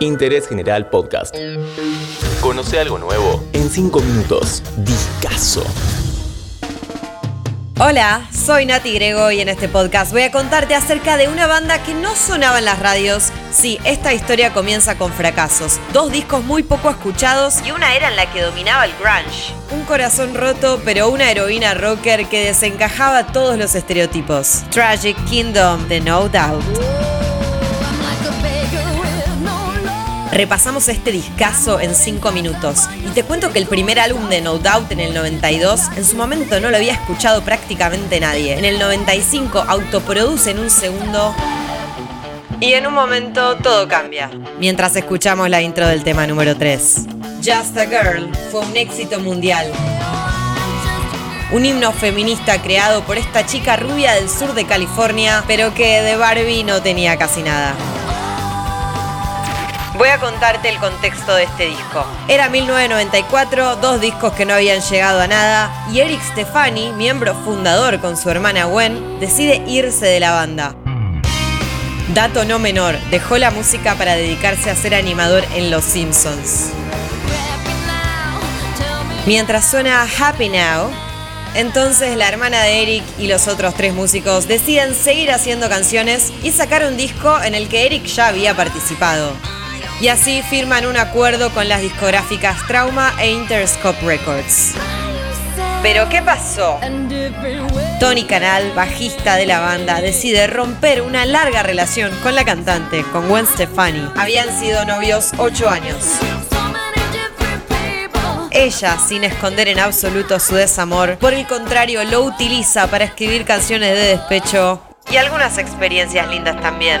Interés General Podcast. Conoce algo nuevo en 5 minutos. Discaso. Hola, soy Nati Grego y en este podcast voy a contarte acerca de una banda que no sonaba en las radios. Sí, esta historia comienza con fracasos, dos discos muy poco escuchados y una era en la que dominaba el grunge. Un corazón roto, pero una heroína rocker que desencajaba todos los estereotipos. Tragic Kingdom de No Doubt. Repasamos este discazo en 5 minutos y te cuento que el primer álbum de No Doubt en el 92 en su momento no lo había escuchado prácticamente nadie. En el 95 autoproduce en un segundo y en un momento todo cambia. Mientras escuchamos la intro del tema número 3. Just a Girl fue un éxito mundial. Un himno feminista creado por esta chica rubia del sur de California, pero que de Barbie no tenía casi nada. Voy a contarte el contexto de este disco. Era 1994, dos discos que no habían llegado a nada, y Eric Stefani, miembro fundador con su hermana Gwen, decide irse de la banda. Dato no menor, dejó la música para dedicarse a ser animador en Los Simpsons. Mientras suena Happy Now, entonces la hermana de Eric y los otros tres músicos deciden seguir haciendo canciones y sacar un disco en el que Eric ya había participado y así firman un acuerdo con las discográficas Trauma e Interscope Records. Pero ¿qué pasó? Tony Canal, bajista de la banda, decide romper una larga relación con la cantante, con Gwen Stefani. Habían sido novios ocho años. Ella, sin esconder en absoluto su desamor, por el contrario, lo utiliza para escribir canciones de despecho y algunas experiencias lindas también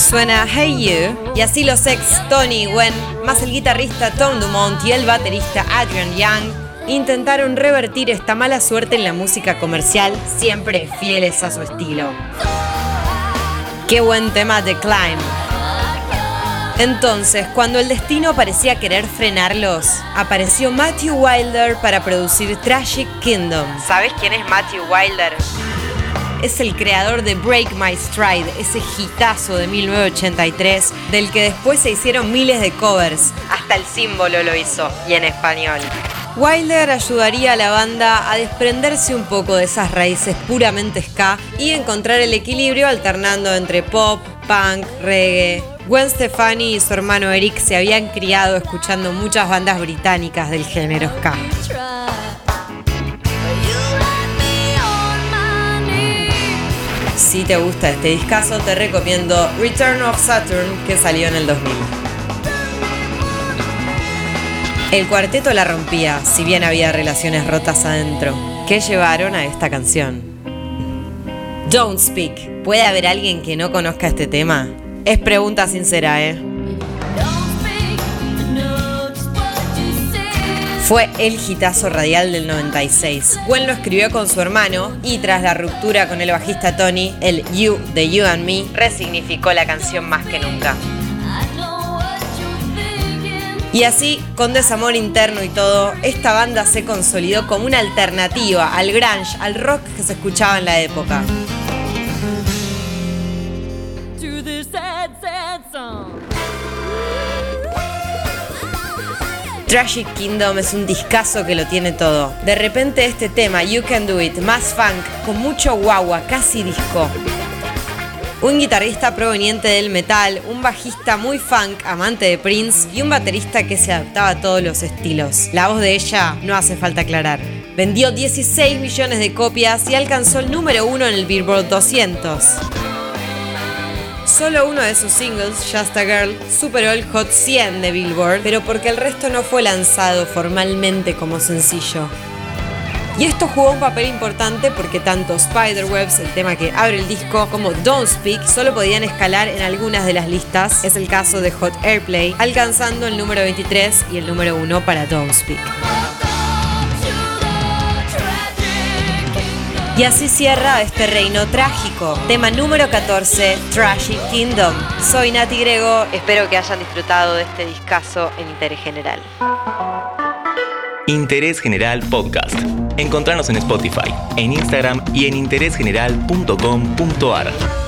suena Hey You y así los ex Tony y Gwen, más el guitarrista Tom Dumont y el baterista Adrian Young intentaron revertir esta mala suerte en la música comercial, siempre fieles a su estilo. Qué buen tema de Climb. Entonces, cuando el destino parecía querer frenarlos, apareció Matthew Wilder para producir Tragic Kingdom. ¿Sabes quién es Matthew Wilder? Es el creador de Break My Stride, ese hitazo de 1983, del que después se hicieron miles de covers. Hasta el símbolo lo hizo, y en español. Wilder ayudaría a la banda a desprenderse un poco de esas raíces puramente ska y encontrar el equilibrio alternando entre pop, punk, reggae. Gwen Stefani y su hermano Eric se habían criado escuchando muchas bandas británicas del género ska. Si te gusta este discazo, te recomiendo Return of Saturn, que salió en el 2000. El cuarteto la rompía, si bien había relaciones rotas adentro. ¿Qué llevaron a esta canción? Don't Speak. ¿Puede haber alguien que no conozca este tema? Es pregunta sincera, ¿eh? Fue el hitazo radial del 96. Gwen lo escribió con su hermano y tras la ruptura con el bajista Tony, el You de You and Me resignificó la canción más que nunca. Y así, con desamor interno y todo, esta banda se consolidó como una alternativa al grunge, al rock que se escuchaba en la época. Tragic Kingdom es un discazo que lo tiene todo. De repente este tema, You Can Do It, más funk, con mucho guagua, casi disco. Un guitarrista proveniente del metal, un bajista muy funk, amante de Prince y un baterista que se adaptaba a todos los estilos. La voz de ella no hace falta aclarar. Vendió 16 millones de copias y alcanzó el número uno en el Billboard 200. Solo uno de sus singles, Just a Girl, superó el Hot 100 de Billboard, pero porque el resto no fue lanzado formalmente como sencillo. Y esto jugó un papel importante porque tanto Spiderwebs, el tema que abre el disco, como Don't Speak solo podían escalar en algunas de las listas. Es el caso de Hot Airplay, alcanzando el número 23 y el número 1 para Don't Speak. Y así cierra este reino trágico. Tema número 14, Trashy Kingdom. Soy Nati Grego, espero que hayan disfrutado de este discazo en Interés General. Interés General Podcast. Encontrarnos en Spotify, en Instagram y en interésgeneral.com.ar.